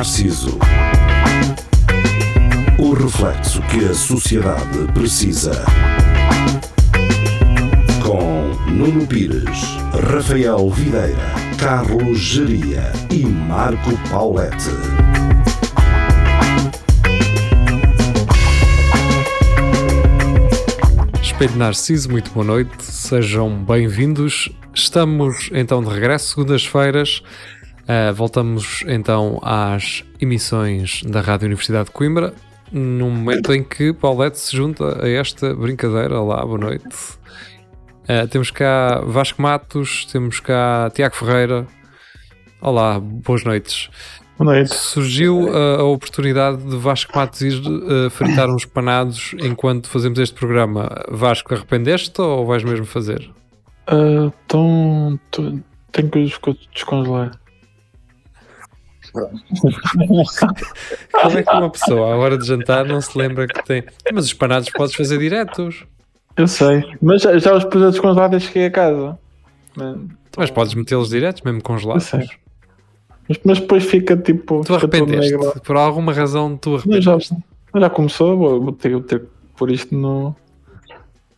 Narciso. O reflexo que a sociedade precisa. Com Nuno Pires, Rafael Videira, Carlos Geria e Marco Paulette. Espelho Narciso, muito boa noite, sejam bem-vindos. Estamos então de regresso, segundas-feiras. Uh, voltamos então às emissões da Rádio Universidade de Coimbra, no momento em que Paulette se junta a esta brincadeira. Olá, boa noite. Uh, temos cá Vasco Matos, temos cá Tiago Ferreira. Olá, boas noites. Boa noite. Surgiu a, a oportunidade de Vasco Matos ir uh, fritar uns panados enquanto fazemos este programa. Vasco, arrependeste ou vais mesmo fazer? Uh, então, tenho que os descongelar. Como é que uma pessoa à hora de jantar não se lembra que tem. Mas os panados podes fazer diretos. Eu sei, mas já, já os pus a descongelar desde que cheguei a casa. Mas, Mas podes metê-los diretos, mesmo congelados. Eu sei. mas, mas depois fica tipo. Tu arrependeste. Por alguma razão tu já, arrependeste. mas já começou, vou, vou ter, vou ter que pôr isto no.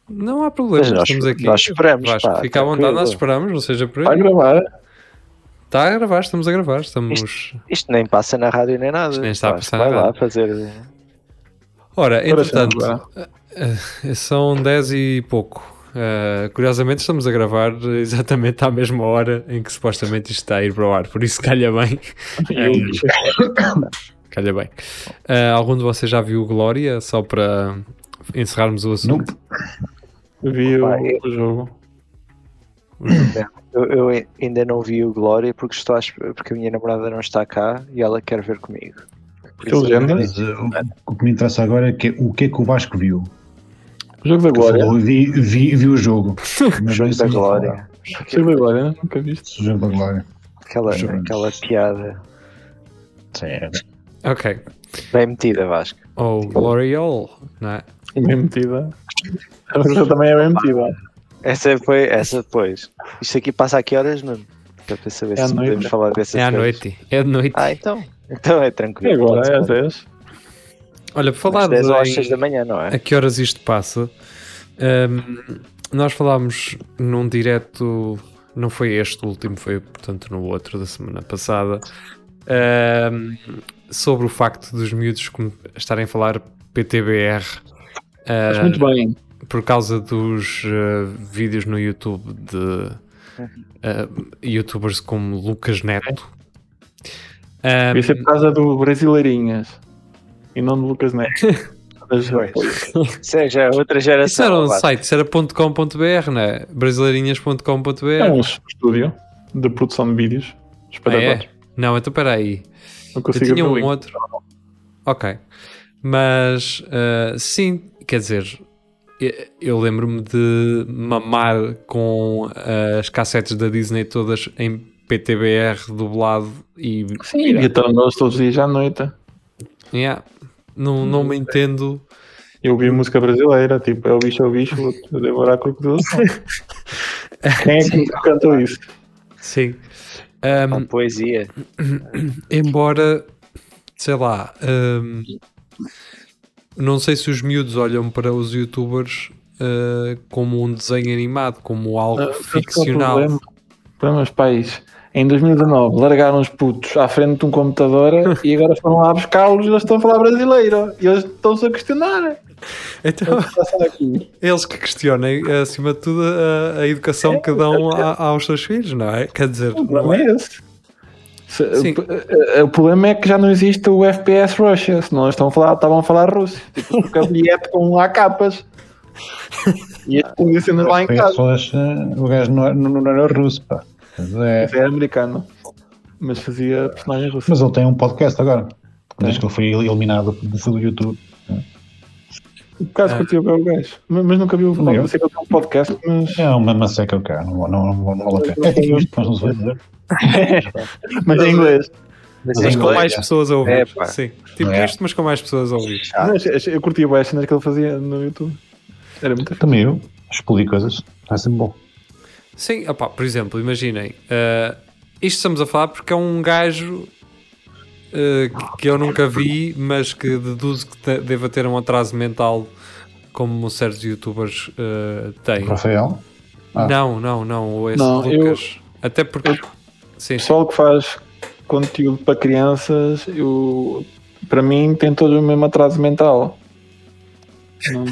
Não há problema, nós- estamos aqui. nós esperamos, Vasco, pá, fica à vontade, nós esperamos, não seja por Vai aí. gravar. Está a gravar, estamos a gravar, estamos. Isto nem passa na rádio nem nada. Isto nem está a passar Vai lá fazer. Ora, entretanto, não eh, são 10 e pouco. Eh, curiosamente, estamos a gravar exatamente à mesma hora em que supostamente isto está a ir para o ar, por isso calha bem. Calha bem. Eh, algum de vocês já viu Glória? Só para encerrarmos o assunto. Eu vi o jogo. Eu, eu ainda não vi o Glória porque, estou porque a minha namorada não está cá e ela quer ver comigo. Isso- legenda? Mas uh, o que me interessa agora é que, o que é que o Vasco viu. O jogo da Glória. falou, vi, vi, vi o jogo. Mas Jogo da não Glória. O jogo da Glória, né? nunca viste. O jogo da Glória. Aquela, aquela piada Certo. Ok. bem metida, Vasco. Ou Gloriol, não é? Bem metida. A outra também é bem metida. Essa foi, essa depois. Isto aqui passa a que horas, Nuno? Para para saber É à se noite. podemos falar dessas É à coisas. noite. É de noite. Ah, então. Então é E tranquilo. agora pode-se é às falar. 10. Olha, por falar Às 10 ou às em- 6 da manhã, não é? a que horas isto passa. Hum, nós falámos num direto, não foi este o último, foi portanto no outro da semana passada, hum, sobre o facto dos miúdos estarem a falar PTBR Mas uh, muito bem. Por causa dos uh, vídeos no YouTube de uh, youtubers como Lucas Neto. Um, Devia ser por causa do Brasileirinhas e não do Lucas Neto. Mas, Isso é já outra geração. isso era um site, isso era .com.br, não é? Brasileirinhas.com.br. é um estúdio de produção de vídeos. Ah, é? Não, então espera aí. Não Eu consigo tinha abrir o um link. outro. Ok. Mas uh, sim, quer dizer, eu- lembro-me de mamar com uh, as cassetes da Disney todas em PTBR dublado e. Sim, e então nós todos os dias à noite. Yeah. Não, não me entendo. Eu ouvi música brasileira, tipo, é o bicho, é o bicho, vou devorar crocodilos. Quem é que cantou isso? Sim. Uma Um, poesia. embora, sei lá, hum, não sei se os miúdos olham para os youtubers uh, como um desenho animado, como algo Ah, ficcional. Problema, problemas pais. Em 2019 largaram os putos à frente de um computador e agora foram lá buscá-los e eles estão a falar brasileiro. E eles estão-se a questionar. Então, O que passa aqui? eles que questionem, acima de tudo, a, a educação que dão a- aos seus filhos, não é? Quer dizer, O problema é esse. Se- Sim. o- o- O problema é que já não existe o FPS Russia, senão eles estão a falar, estavam a falar russo. Tipo, porque a bilhete com lá capas. E as condições lá em casa. uh, o gajo não, era- não, não era russo, pá. Mas, é, Mas é americano. Mas fazia personagem russo. mas ele tem um podcast agora. Desde que ele foi eliminado do, do YouTube. Por acaso curti o o gajo. Mas, mas nunca vi o eu. Não sei que ele tem um podcast, mas. É uma maceca o cara, não, não, não, não vale a pena. É mas não se vai dizer. mas em inglês. Mas Mas em mas com inglês, mais é. pessoas a ouvir. É. Sim. Tipo É. isto, mas com mais pessoas a ouvir. Ah. Mas eu curti as cenas que ele fazia no YouTube. Era muito Também eu, explodir coisas, é sempre bom. Sim, opá, por exemplo, imaginem, eh, isto estamos a falar porque é um gajo eh, que eu nunca vi, mas que deduzo que te- deva ter um atraso mental como certos youtubers eh, têm. Rafael? Ah. Não, não, não, esse Não, eu- Lucas. Até porque. Sim, sim. pessoal que faz conteúdo para crianças, eu, para mim, tem todo o mesmo atraso mental. Não,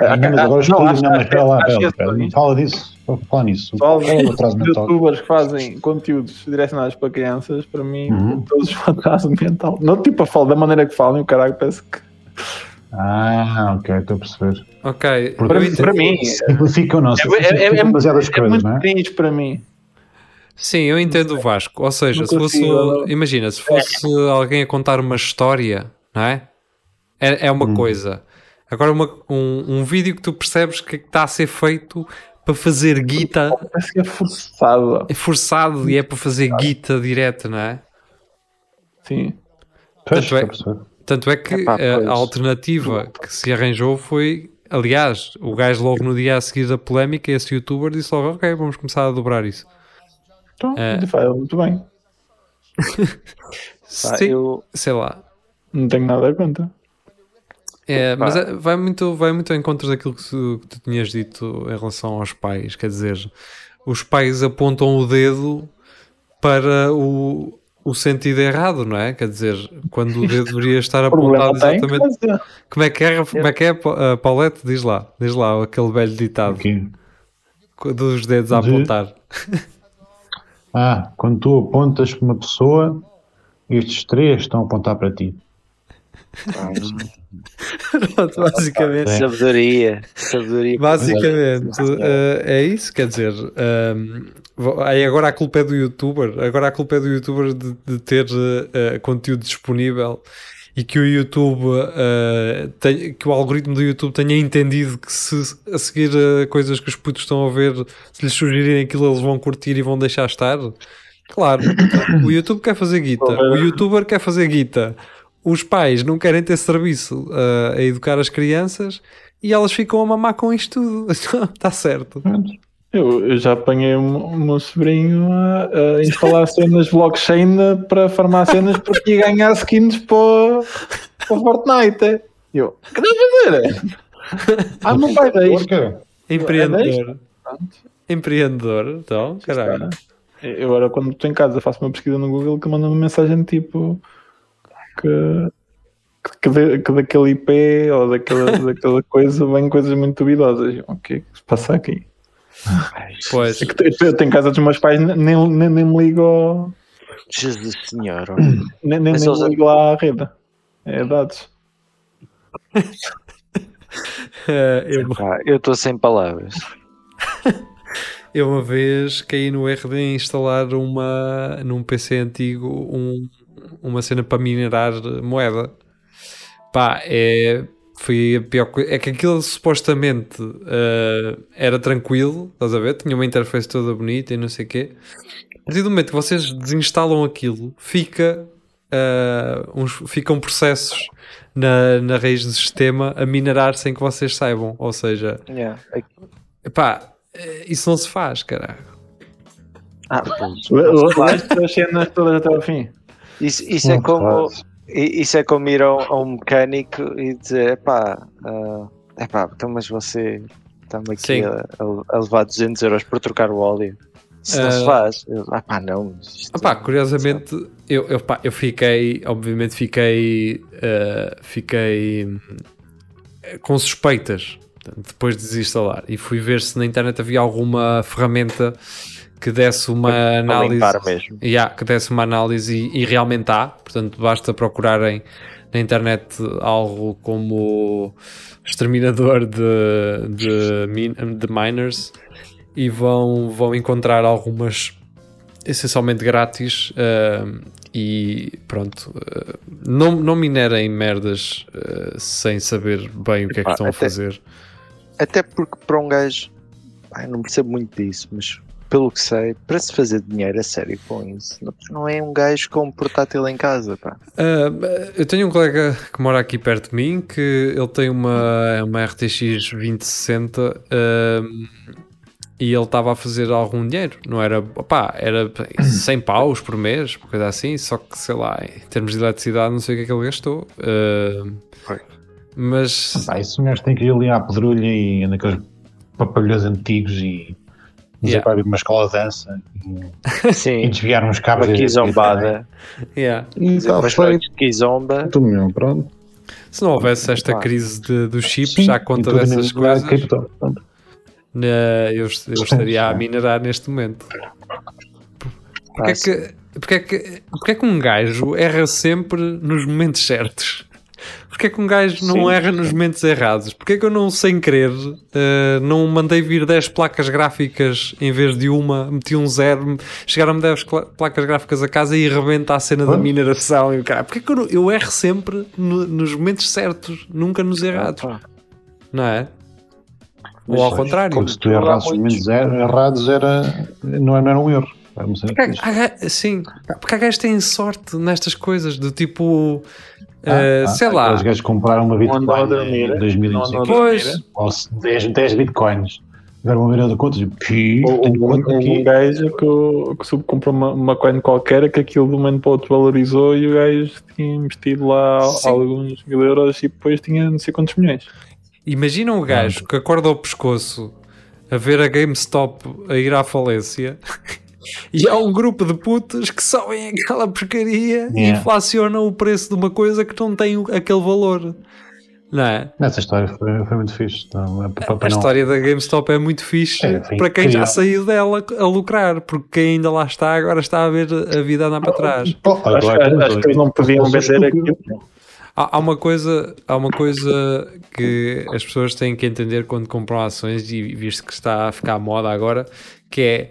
Ah, não, mas agora os não, estudos, acho- não, mas espera lá, acho espera, que espera, é não fala disso, vou falar nisso. Pessoal, Qual é o atraso mental? youtubers que fazem conteúdos direcionados para crianças, para mim, Uhum. todos atraso mental. Não tipo a falar da maneira que falam, o caralho parece que. Ah, ok, estou a perceber. Ok, Porque Para mim- para mim, Simplifica ou não? é- é- é- Simplifica é- É coisas, muito não é? cringe para mim. Sim, eu entendo o Vasco. Ou seja, Não se fosse. Imagina, se fosse alguém a contar uma história, não é? É, é uma Hum. coisa. Agora, uma- um, um vídeo que tu percebes que está a ser feito para fazer guita, Parece que é forçado. é forçado e é para fazer guita direta, não é? Sim. Tanto é- estou a perceber. Tanto é que Epá, a- a alternativa que se arranjou foi. Aliás, o gajo logo no dia a seguir da polémica, esse youtuber, disse logo: Ok, vamos começar a dobrar isso. Então, faz muito bem. Sim, eu, sei lá. Não tenho nada a conta. É, mas é- vai, muito, vai muito ao encontro daquilo que tu, que tu tinhas dito em relação aos pais. Quer dizer, os pais apontam o dedo para o, o sentido errado, não é? Quer dizer, quando o dedo deveria estar apontado tem. exatamente. mas, é. Como é que é, como é, que é Pa- Paulette? Diz lá, diz lá aquele velho ditado Aqui. dos dedos a De- apontar. Ah, quando tu apontas para uma pessoa, estes três estão a apontar para ti. Pronto, basicamente. É. sabedoria, sabedoria. Basicamente, eh, é isso, quer dizer, ehm, aí agora a culpa é do youtuber, agora a culpa é do youtuber de, de ter eh, conteúdo disponível e que o YouTube, eh, tem- que o algoritmo do YouTube tenha entendido que se a seguir eh, coisas que os putos estão a ver, se lhes sugerirem aquilo, eles vão curtir e vão deixar estar. Claro, o YouTube quer fazer guita, o youtuber quer fazer guita, os pais não querem ter serviço eh, a educar as crianças e elas ficam a mamar com isto tudo. Está certo. Eu, eu já apanhei o meu- sobrinho a, a instalar cenas blockchain para farmar cenas porque ia ganhar skins para, o- para Fortnite. E Eu, o que a fazer? Ah, meu pai deixa. Empreendedor. Empreendedor, então, caralho. Eu agora quando estou em casa faço uma pesquisa no Google que manda uma mensagem tipo que, que, de- que daquele IP ou daquela, daquela coisa vêm coisas muito duvidosas. O que é que se passa aqui? Pois, É que eu tenho casa dos meus pais, nem, nem, nem me ligo ao- Jesus Senhor. nem, nem, Mas nem me ligo lá à rede. É dados. eu, estou sem palavras. eu uma vez caí no de instalar uma, num PC antigo um- uma cena para minerar moeda. Pá, é, foi a pior coisa. É que aquilo supostamente eh, era tranquilo, estás a ver? Tinha uma interface toda bonita e não sei o quê. A partir do momento que vocês desinstalam aquilo, fica, eh, uns, ficam processos na, na raiz do sistema a minerar sem que vocês saibam. Ou seja, Yeah. epá, eh, isso não se faz, caralho. Ah, pois. As cenas todas até ao fim. Isso, isso é como isso é como ir a um, a um mecânico e dizer epá, uh, epá, então mas você está-me aqui a, a- levar 200 euros por trocar o óleo. Isso não se Ah. faz. Eu, ah pá, não. isto- Opá, curiosamente, eu, eu, pá, eu fiquei, obviamente, fiquei, eh, fiquei com suspeitas depois de desinstalar e fui ver se na internet havia alguma ferramenta que desse uma análise. mesmo. Yeah, que desse uma análise e, e realmente há, portanto, basta procurarem na internet algo como exterminador de, de, min- de miners e vão, vão encontrar algumas essencialmente grátis ahm, e pronto ah, não, não minerem merdas ah, sem saber bem o que é que estão a até- fazer Até porque para um gajo, eu não percebo muito disso, mas pelo que sei, para se fazer dinheiro a sério com isso, não, é um gajo com um portátil em casa, pá. Ah, eu tenho um colega que mora aqui perto de mim que ele tem uma, uma RTX 2060 ah, e ele estava a fazer algum dinheiro, não era, pá, era 100 paus por mês, coisa assim, só que sei lá, em termos de eletricidade, não sei o que é que ele gastou. Uh, Foi. mas Pá, isso um gajo tem que ir ali à pedrulha e naqueles pavilhões antigos e dizer Yeah. para ir para uma escola de dança e, e Sim, desviar uns cabos. aqui zombada. yeah, E está Mas aqui zomba. Tu mesmo, pronto. se não houvesse esta crise de, dos chips Sim, à e conta dessas na coisas, cripto, né, eu, eu estaria a minerar neste momento. Porque é que, porque é que, porque é que um gajo erra sempre nos momentos certos? Porque é que um gajo não Sim. erra nos momentos errados? Porque é que eu não, sem querer, eh, não mandei vir 10 placas gráficas em vez de uma, meti um zero, chegaram-me 10 cla- placas gráficas a casa e rebenta a cena da mineração e o cara. Porque é que eu, não- eu erro sempre no- nos momentos certos, nunca nos errados, não é? Ou ao contrário. Porque se tu errasses os momentos er- errados, era, não era um erro. Porque há- há Sim, porque há gajos que têm sorte nestas coisas, do tipo, Ah, eh, ah, sei lá, Aqueles gajos compraram uma Não Bitcoin dormir, em 2000 não andou a Pois. dormir. ou se 10, 10 Bitcoins. Tiveram uma virada de contas e um, um gajo que, que soube comprou uma, uma coin qualquer que aquilo de um momento para o outro valorizou e o gajo tinha investido lá Sim. alguns mil euros e depois tinha não sei quantos milhões. imagina um gajo que acorda ao pescoço a ver a GameStop a ir à falência e há um grupo de putas que sobem aquela porcaria e Yeah. inflacionam o preço de uma coisa que não tem aquele valor. Não é? Nessa história foi, foi muito fixe. Então, é para- para A não- história da GameStop é muito fixe É, foi para quem já saiu dela a lucrar, porque quem ainda lá está agora está a ver a vida andar para trás. Oh, Acho, agora, acho- acho que eles não podiam vender aquilo. Há, há uma coisa, há uma coisa que as pessoas têm que entender quando compram ações, e visto que está a ficar à moda agora, que é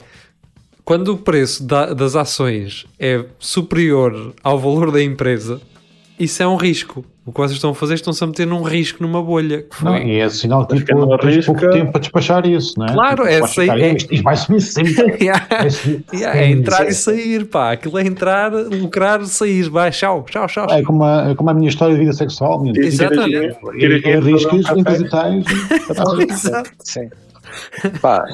quando o preço da- das ações é superior ao valor da empresa, isso é um risco. O que vocês estão a fazer estão-se a meter num risco numa bolha. que Não, foi- e é sinal que tipo, tens pouco tempo para despachar isso, não é? Claro, Tipo, é sair- é- Isto, isto vai subir sempre. Yeah. Vai subir Yeah, é entrar e Isso sair, pá. Aquilo é entrar, lucrar, sair. Vai, tchau, tchau, tchau. É, é como, a, é como a minha história de vida sexual. minha. Exatamente. E- e Arriscas em coisa e tais. Exato. Sim. Pá,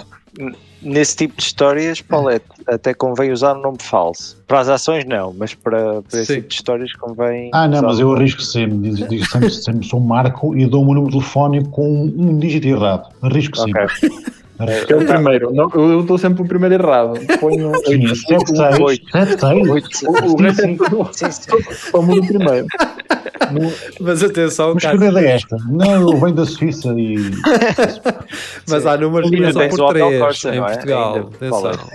nesse tipo de histórias, Paulette, até convém usar um nome falso. Para as ações, não, mas para, para esse tipo de histórias convém. Ah, não, mas eu arrisco sempre. Digo, digo sempre, sempre sou um marco e dou o meu número de telefone com um dígito errado. Arrisco Ok. sempre. É o primeiro. Não, eu dou sempre o primeiro errado. Ponho Sim, 7, 6, oito. 7, 6. Oito- o, resto é tudo Sim, sim. como no primeiro. Mas atenção, Mas que é esta? Não, eu venho da Suíça e. mas há números que tens por o Opel 3 Corsa, em não é? Portugal. Ainda, Atenção.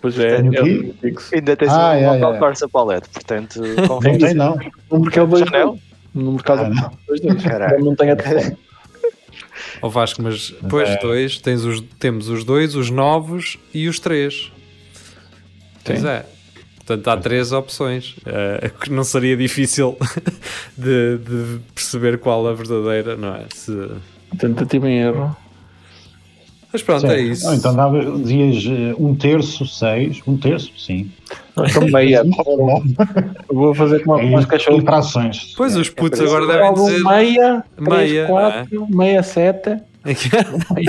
Pois é, Tenho é. Ainda tens Ah, um é, é. Corsa Paulette, portanto, Não tem, não. No mercado? No mercado Ah, não. dois dois. Caralho. Não tem a Ó Vasco, mas depois É. dois, tens os, temos os dois, os novos e os três. Pois Sim. é. Portanto, há três opções. que não seria difícil de, de perceber qual a verdadeira, não é? Se... Tentativa em erro. Mas pronto, é Certo. isso. Não, então dava, dizias eh, um terço, seis. Um terço, sim. Então meia. Eu Vou fazer como É cachorros. e frações. Pois os putos é agora devem dizer. meia, Meia, 3, 4, meia, 7.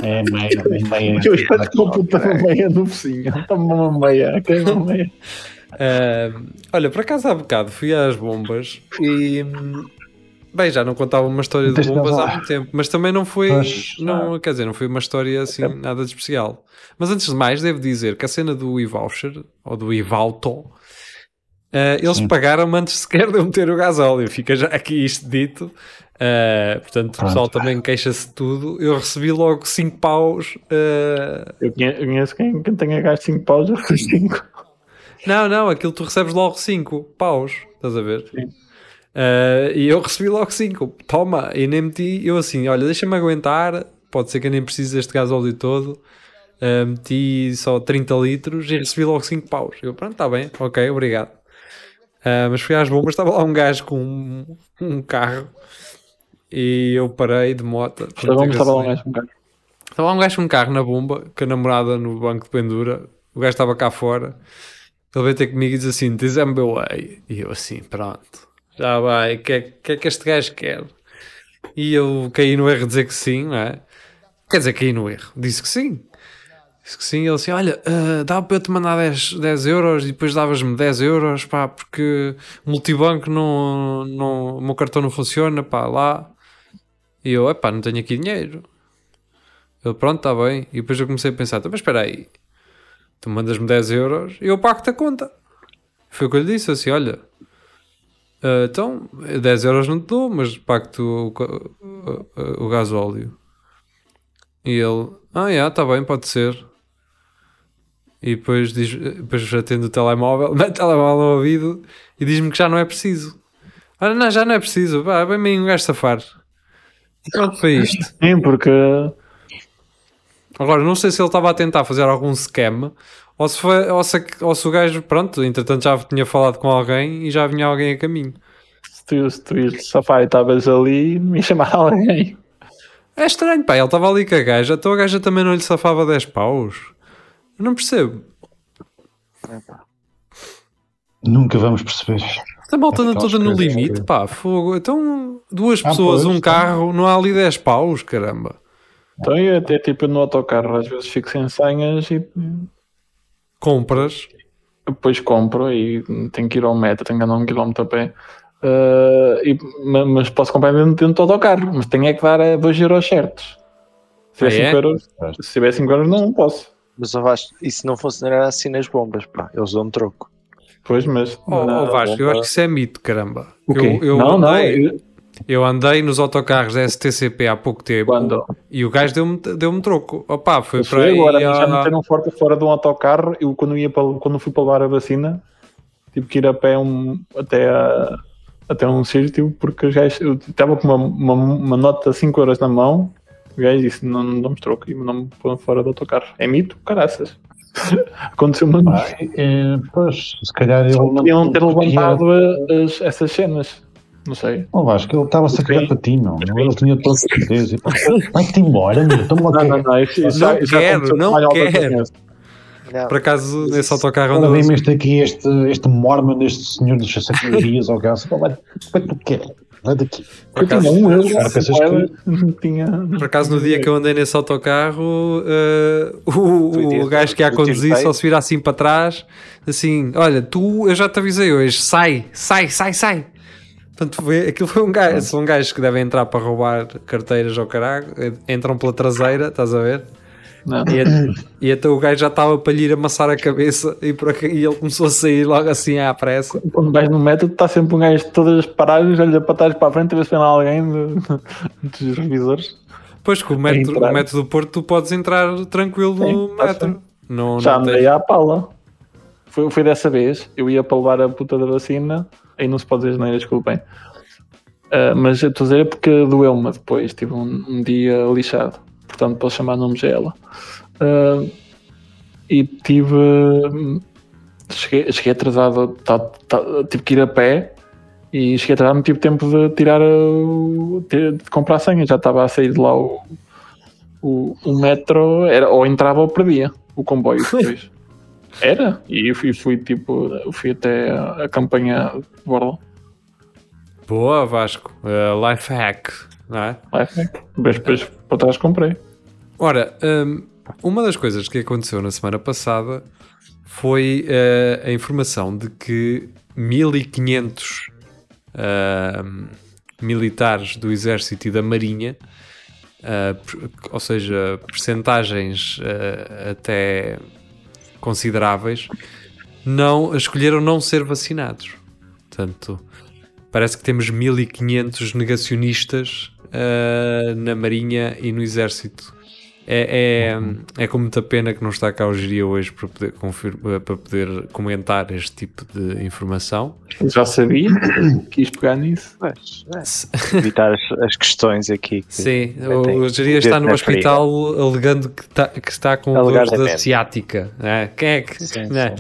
É meia, é meia. Eu espero que o puta uma meia no focinho. Toma uma meia. quer uma meia. Ah, olha, por acaso há bocado fui às bombas e. hum, Bem, já não contava uma história de bombas há muito tempo, mas também não foi. Pois. Não, quer dizer, não foi uma história assim nada de especial. Mas antes de mais, devo dizer que a cena do e-voucher, ou do e-valto, ah, eles Sim. pagaram-me antes sequer de eu meter o gasóleo. Fica já aqui isto dito. Ah, portanto, o Pronto. pessoal também queixa-se de tudo. Eu recebi logo 5 paus. ah, Eu conhe- eu conheço quem, quem tenha gasto 5 paus, já foi 5. Não, não, aquilo tu recebes logo 5 paus, estás a ver? Sim. Ah, e eu recebi logo 5, toma, e nem meti, eu assim, olha, deixa-me aguentar, pode ser que eu nem precise deste gasóleo todo, Ah, meti só 30 litros e recebi logo 5 paus. Eu, pronto, está bem, ok, obrigado. Ah, mas fui às bombas, estava lá um gajo com um, um carro e eu parei de moto. Estava estava lá um gasolina. gajo um bocado. Estava lá um gajo com um carro na bomba, com a namorada no banco de pendura. O gajo estava cá fora. Ele veio ter comigo e diz assim: Diz MBWay. E eu assim: Pronto, já vai. O que, é, que é que este gajo quer? E eu caí no erro de dizer que sim, não é? Quer dizer, caí no erro. Disse que sim. Disse que sim, ele assim, olha, ah, dá para eu te mandar 10, 10 euros e depois davas-me 10 euros, pá, porque multibanco não, não, o meu cartão não funciona, pá, lá. E eu, epá, não tenho aqui dinheiro. Ele, pronto, está bem. E depois eu comecei a pensar, "Então, mas espera aí, tu mandas-me 10 euros e eu pago-te a conta. Foi o que eu lhe disse, assim, olha, ah, então, 10 euros não te dou, mas pago-te o, o, o, o gasóleo. E ele, ah, já, está bem, pode ser. E depois, diz, depois atende o telemóvel, mete o telemóvel no ouvido e diz-me que já não é preciso. Olha, não, já não é preciso, vá, bem meio um gajo safar. Pronto, foi isto. Sim, porque Agora, não sei se ele estava a tentar fazer algum scam ou se, foi, ou se, ou se o gajo, pronto, entretanto já tinha falado com alguém e já vinha alguém a caminho. se tu, se tu ias de safari e estavas ali, me chamar alguém. É estranho, pá, ele estava ali com a gaja, então a gaja também não lhe safava 10 paus. Eu não percebo. Nunca vamos perceber. Esta malta anda toda no limite, que- pá, fogo. Então, duas Ah, pessoas, pois, um carro, não há ali 10 paus, caramba. Então eu até tipo no autocarro às vezes fico sem senhas e Compras. depois compro e tenho que ir ao metro, tenho que andar um quilómetro a pé. Ah, e- ma- mas posso comprar dentro, dentro do autocarro, mas tenho é que dar 2 euros certos. Se Ah, tiver é? 5 euros, se tiver 5 euros não posso. Mas eu acho, isso não funcionará assim nas bombas, pá. Eles dão troco. Pois, mas. Oh, na oh, Vasco, eu acho que isso é mito, caramba. O quê? Eu, eu não, não. eu- eu andei nos autocarros da STCP há pouco tempo Quando? e o gajo deu-me deu troco. Opa, foi Eu para aí. agora, já há- meteram fora, fora de um autocarro. Eu, quando, ia para, quando fui para levar a vacina, tive que ir a pé um, até, a, até um sítio, porque os gajos, eu estava com uma, uma, uma nota de 5 euros na mão. O gajo disse: Não, não damos troco e não-me põe fora do autocarro. É mito? Caraças. Aconteceu-me. É, pois, se calhar ele não Podiam ter levantado as- essas cenas. Não sei. Não, Vasco, ele estava-se a cagar para ti, não. Ele tinha todo certeza. Vai-te embora, meu. Toma lá. Não, não, não. Isso, isso Não quero, não quero. Não, Por acaso, nesse autocarro andou vem-me este aqui, este, este mormon, este senhor dos sacarias, ou. Vai, vai tu quer. Vai daqui. Eu tinha um pensas não tinha. Por acaso, no dia que eu andei nesse autocarro, eh, o, o gajo que ia a conduzir só se vira assim para trás, assim: Olha, tu, eu já te avisei hoje, sai, sai, sai, sai. Portanto, foi, aquilo foi um gajo, são gajos que devem entrar para roubar carteiras ao caralho, eh, entram pela traseira, estás a ver? E, e até o gajo já estava para lhe ir amassar a cabeça e, por e ele começou a sair logo assim à pressa. Quando vais no método, está sempre um gajo de todas as paradas, olha para trás para a frente a ver se vem lá alguém de- dos revisores. Pois com o entrar. o metro do Porto tu podes entrar tranquilo no Sim, tá metro. Não, Já não andei tens- à pala. Foi, foi dessa vez. Eu ia para levar a puta da vacina. Aí não se pode dizer nada, desculpem. Ah, mas eu estou a dizer é porque doeu-me depois. Tive um, um dia lixado. Portanto, posso chamar nomes a ela. Ah, e tive. Cheguei, cheguei atrasado. Tá, tá, tive que ir a pé. E cheguei atrasado, não tive tempo de tirar o. de comprar a senha. Já estava a sair de lá o, o, o metro. Era, ou entrava ou perdia o comboio depois. Era, e eu fui, fui tipo, eu fui até a, campanha de Borla. Boa, Vasco. Uh, life hack, não é? Mas depois para trás comprei. Ora, hum, uma das coisas que aconteceu na semana passada foi eh, a informação de que 1500 hum, militares do Exército e da Marinha, per- ou seja, percentagens até consideráveis, não escolheram não ser vacinados. Portanto, parece que temos 1500 negacionistas eh, na Marinha e no Exército. É, é, é com muita pena que não está cá o Giria hoje para poder, confir- para poder comentar este tipo de informação. Já sabia, quis pegar nisso. Mas, é, evitar as, as questões aqui. que- Sim, o Giria está no hospital alegando que está, que está com dores da Alegadamente. ciática. né? Quem é que. Sim, né?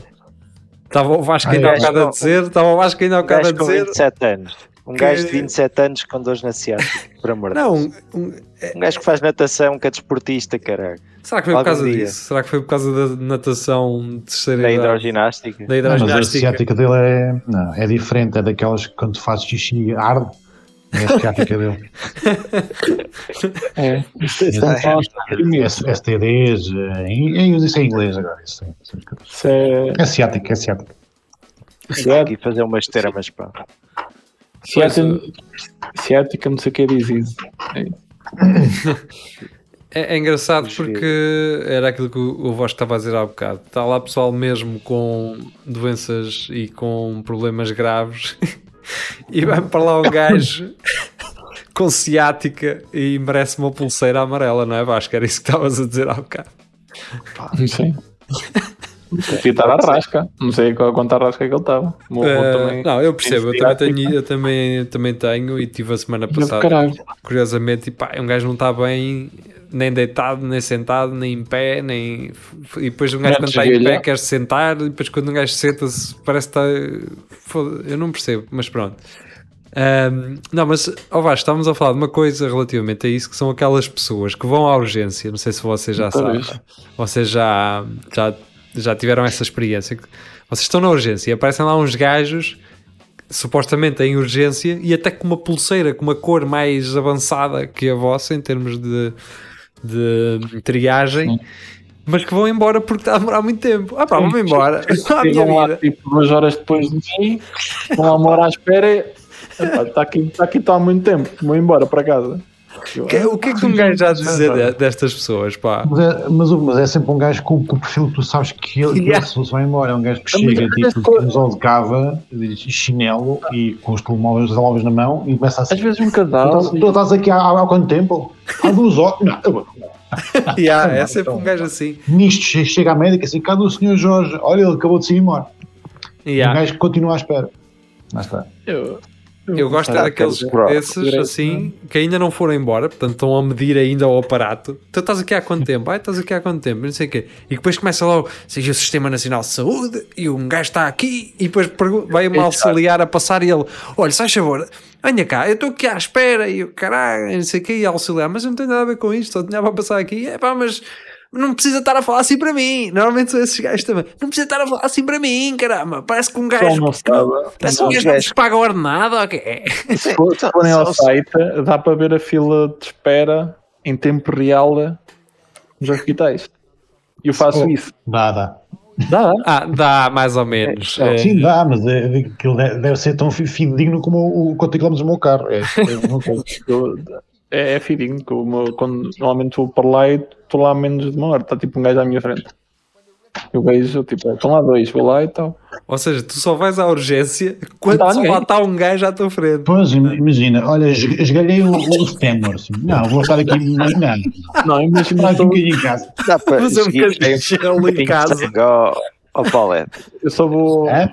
Estava o Vasco ainda há é. bocado a dizer, estava o Vasco ainda há Um bocado a dizer. 27 anos. Um que- gajo de 27 anos com dores na ciática, por amor de Deus. Não, um- Um gajo que faz natação, que é desportista, caralho. será que foi por causa dia. disso? Será que foi por causa da natação de terceira Da hidroginástica. Da Não, mas a hidroginástica? ciática dele é, não, é diferente. É daquelas que quando fazes xixi arde. É a ciática dele. É, É, é, STDs, eh, em- em- é inglês agora. Isso, é- Isso é é ciática, é ciática. Tenho aqui fazer umas termas, pá. Ciática, ciática, não sei o que é disease. É. É, é engraçado porque era aquilo que o, Vasco estava a dizer há bocado. Está lá pessoal mesmo com doenças e com problemas graves e vai para lá um gajo com ciática e merece uma pulseira amarela, não é Vasco? Era isso que estavas a dizer há bocado. Não estar à rasca. Não sei qual- quanta rasca que ele estava. Avô Eh, não, eu percebo, eu também, tenho, eu também, também tenho e tive a semana passada. curiosamente, e pá, um gajo não está bem nem deitado, nem sentado, nem em pé, nem. E depois um gajo Nem quando está em pé quer se sentar, e depois quando um gajo senta-se parece que está. Eu não percebo, mas pronto. Ahm, não, mas ó Vasco, estávamos a falar de uma coisa relativamente a isso que são aquelas pessoas que vão à urgência. Não sei se vocês já sabem, vocês já, já, já tiveram essa experiência. que Vocês estão na urgência e aparecem lá uns gajos supostamente em urgência e até com uma pulseira com uma cor mais avançada que a vossa em termos de, de triagem, mas que vão embora porque está a demorar muito tempo. Ah pá, vamos embora. Chegam lá vida. tipo duas horas depois de mim, vão lá hora à espera. Está aqui, está aqui está há muito tempo. Vou embora para casa. Que- o que é que um gajo já a dizer de- destas pessoas, pá? Mas é, mas, mas é sempre um gajo com, com o perfil que tu sabes que ele, que Yeah. se vai embora. É um gajo que É chega tipo usou de cava, chinelo e com os telemóveis, os telemóveis na mão e começa Às assim. vezes um Tu casal. tu estás aqui há, há, há quanto tempo? Há duas horas. Não, eu- Yeah, é sempre um gajo assim. Nisto che- chega a médica assim, cadê o senhor Jorge? Olha, ele acabou de se ir embora. Um Yeah. gajo que continua à espera. Lá está. Eu, Eu gosto é daqueles esses assim que ainda não foram embora, portanto estão a medir ainda o aparato. Tu estás aqui há quanto tempo? Ah, estás aqui há quanto tempo? Não sei o quê. E depois começa logo, seja o Sistema Nacional de Saúde e um gajo está aqui e depois vai uma auxiliar a passar e ele, olha, sai favor, venha cá, eu estou aqui à espera e o caralho, não sei o quê, e auxiliar, mas eu não tenho nada a ver com isto, só tinha para passar aqui. É pá, mas não precisa estar a falar assim para mim. Normalmente são esses gajos também. Não precisa estar a falar assim para mim, caramba. Parece que um gajo. não que não- sabe. Parece um Não, gajo gajo. que paga ordenado, ok? Se for- se forem ao site, dá para ver a fila de espera em tempo real nos hospitais. Eu faço Oh. isso. Dá, dá. Dá. Ah, dá mais ou menos. É, Sim, dá, mas é, é, aquilo deve, ser tão fi- fidedigno como o quanto quilómetros do meu carro. É, é uma coisa. É, é que quando normalmente vou para lá e estou lá menos de uma hora. Está tipo um gajo à minha frente. Eu vejo, tipo, estão lá dois, vou lá e tal. Ou seja, tu só vais à urgência quando dá só lá está um gajo à tua frente. Pois, im- imagina, olha, esg- esgalhei o, o fémur. Assim. Não, vou estar aqui. Não, Não, imagina estar aqui estou- um bocadinho em casa. Dá para Fazer um bocadinho de gelo em casa. Ó oh, Paulette, eu só vou. É?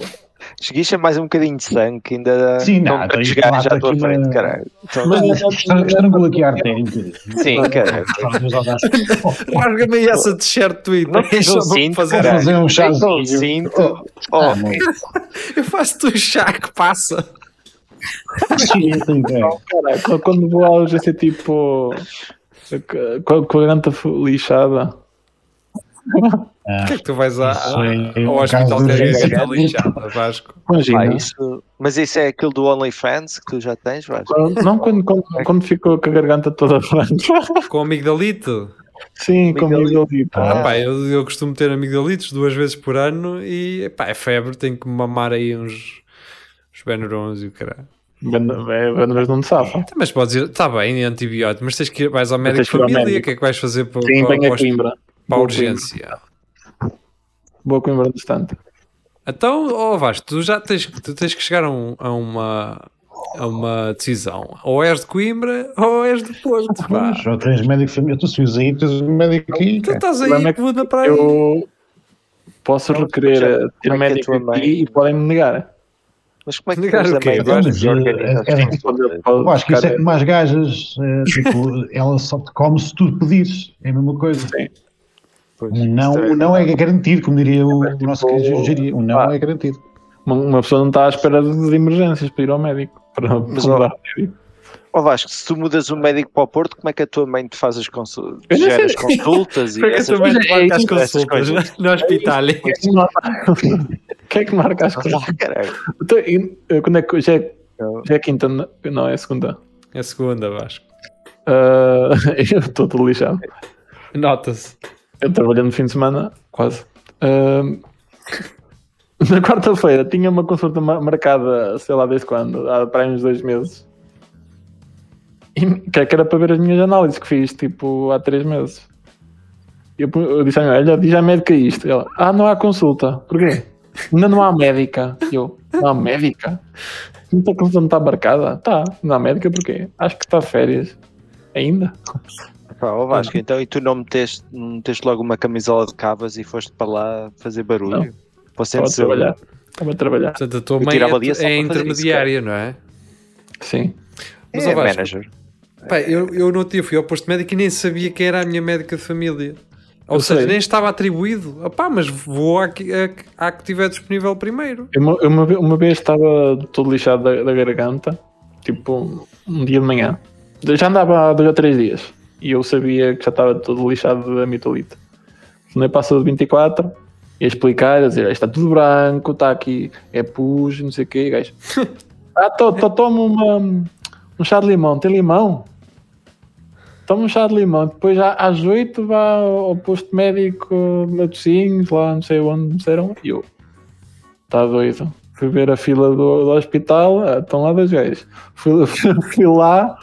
Esguicha mais um bocadinho de sangue que ainda Sim, não, então tantos isto gajos lá à tua aqui na- frente, caralho. Então, Estrangula aqui a artéria um. Sim, caralho. Rasga-me aí essa t-shirt Não Twitter. fiz um cinto, fazer... fazer um chazinho. um cinto. Oh, Ah, não. Eu faço-te o chá que passa. Quando- vou à urgência, tipo. Com com a garganta lixada. O que é que tu vais é ao hospital ter a lixada, Vasco? Imagina. pá, isso- mas isso é aquilo do OnlyFans que tu já tens? Quando- Não, quando, quando, quando ficou com a garganta toda branca. Com amigdalite? Sim, comigo ali. Ah, pá, eu, eu costumo ter amigdalites duas vezes por ano e pá, é febre, tenho que mamar aí uns, uns Benurons e o caralho. Vendedores não te safa. Mas podes ir, está bem, antibiótico, mas tens que ir, vais ao médico de família, o que é que vais fazer para, Sim, para, para, a Coimbra. Para a urgência? Boa Coimbra estante. Então, ó Vasco, tu já tens, tu tens que chegar a, um- a uma, a uma decisão. Ou és de Coimbra ou és de Porto. Pá. Ou tens médico de família, tu se aí, tens um médico aqui. Tu estás aí, é que muda para aí. Eu posso requerer já- a ter é médico aqui e podem me negar. Mas como é que tens o quê? Eu acho que isso é como as gajas, eh, tipo, ela só te come se tu pedires. É a mesma coisa. Pois, Um não, é- o não é garantido, como diria o, o nosso querido Giri. O não Ah. é garantido. Uma, uma pessoa não está à espera de, emergências para ir ao médico. Para, Mas, para ó, mudar ao médico. Ó Vasco, se tu mudas o médico para o Porto, como é que a tua mãe te faz as consultas? Gera as consultas e que essas te marca as consultas coisas. no hospital. Quem é que marca as coisas? Ah, caralho. Então, eh, quando é que já é, já é quinta? Não, é segunda. É segunda, Vasco. Ah, eu estou todo lixado. Nota-se. Eu trabalhei no fim de semana, quase. Ah, na quarta-feira tinha uma consulta ma- marcada, sei lá desde quando, há para aí uns dois meses. E que que era para ver as minhas análises que fiz, tipo, há três meses. Eu, eu disse à minha olha, diz à médica isto. Ela, ah, não há consulta. Porquê? Ainda não há médica. E Eu, não há médica? Está consulta não está marcada? Tá, não há médica porquê? Acho que está férias. Ainda? Pá, ó Vasco, então e tu não meteste, não meteste logo uma camisola de cavas e foste para lá fazer barulho? Não. Para a trabalhar. Estava a trabalhar. Portanto, a tua mãe tirava é, é fazer isso, intermediária, não é? Sim. Mas, é ó, Vasco, manager. Pá, eu, eu não tive, fui ao posto médico e nem sabia quem era a minha médica de família. Ou Eu seja, sei. nem estava atribuído. Opá, mas vou à que, à, à que tiver disponível primeiro. Eu, uma- uma vez estava todo lixado da, da garganta, tipo um dia de manhã. Já andava há dois ou três dias e eu sabia que já estava todo lixado da mitolite. Não passou de 24, ia explicar, a dizer, está tudo branco, está aqui, é pus, não sei o quê, gajo. Ah, to, to, toma uma, um chá de limão, tem limão? Toma um chá de limão, depois às 8 vá ao posto médico de Matosinhos, lá não sei onde me disseram, e eu, Está doido. Fui ver a fila do, do hospital, ah, estão lá dois gajos. Fui, fui lá,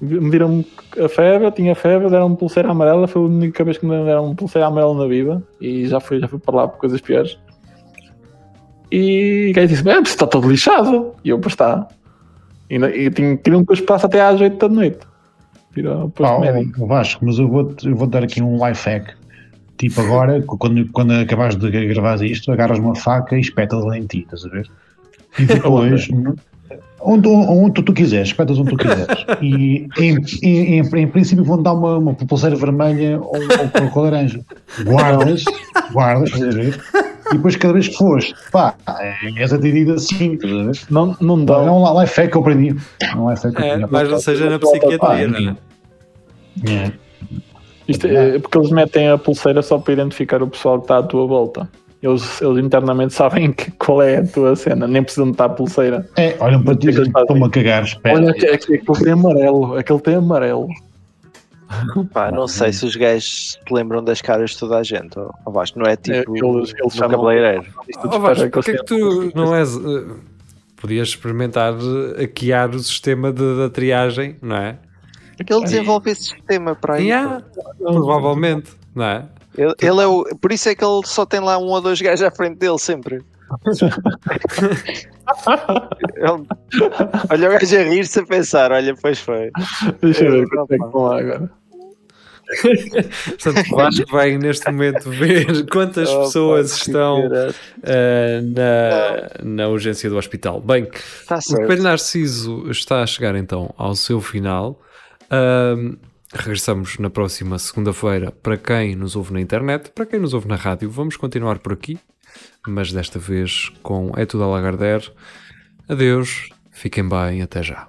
mediram-me a febre, eu tinha febre, deram-me pulseira amarela, foi a única vez que me deram pulseira amarela na vida e já fui, já fui para lá por coisas piores. E o gajo disse: É, está todo lixado. E eu, pois está. E, e tinha que um com espaço até às 8 da noite. Médico. ó, Vasco, mas eu vou, eu vou dar aqui um life hack. Tipo, agora, quando, quando acabares de gravar isto, agarras uma faca e espetas-la em ti, estás a ver? E depois, onde, onde tu quiseres, espetas onde tu quiseres. E em, em, em, em princípio vão dar uma, uma pulseira vermelha ou, ou, ou com laranja. Guardas, guardas, estás a ver? E depois, cada vez que fores, pá, és atendido assim, estás a ver? Não, não É dá. um life hack que eu aprendi. É um life hack que eu É, aprendi. mas não seja na psiquiatria, não é? É. Isto é porque eles metem a pulseira só para identificar o pessoal que está à tua volta. Eles, eles internamente sabem que, qual é a tua cena, nem precisam de estar a pulseira. É, olham para ti é estou-me a cagar, espera. Olha, aquele, aquele tem amarelo, aquele tem amarelo. Pá, não sei se os gajos se lembram das caras de toda a gente. ó, ó Vasco, não é tipo É, eles- eles chamam- cabeleireiro. Oh, Vasco, porque é que tu não és. eh, podias experimentar hackear o sistema de, da triagem, não é? Ele desenvolve esse sistema para aí. Yeah, provavelmente, não é? Ele, ele é o, por isso é que ele só tem lá um ou dois gajos à frente dele sempre. Ele- olha o gajo a rir-se a pensar, olha, pois foi. Deixa eu ver quanto é que vão lá agora. Portanto, o Vasco vai neste momento ver quantas Oh, pessoas estão eh, na, na urgência do hospital. Bem, Tá o. Espelho Narciso está a chegar então ao seu final. Ahm, regressamos na próxima segunda-feira para quem nos ouve na internet, para quem nos ouve na rádio. Vamos continuar por aqui, mas desta vez com É Tudo a Lagardère. Adeus, fiquem bem, até já.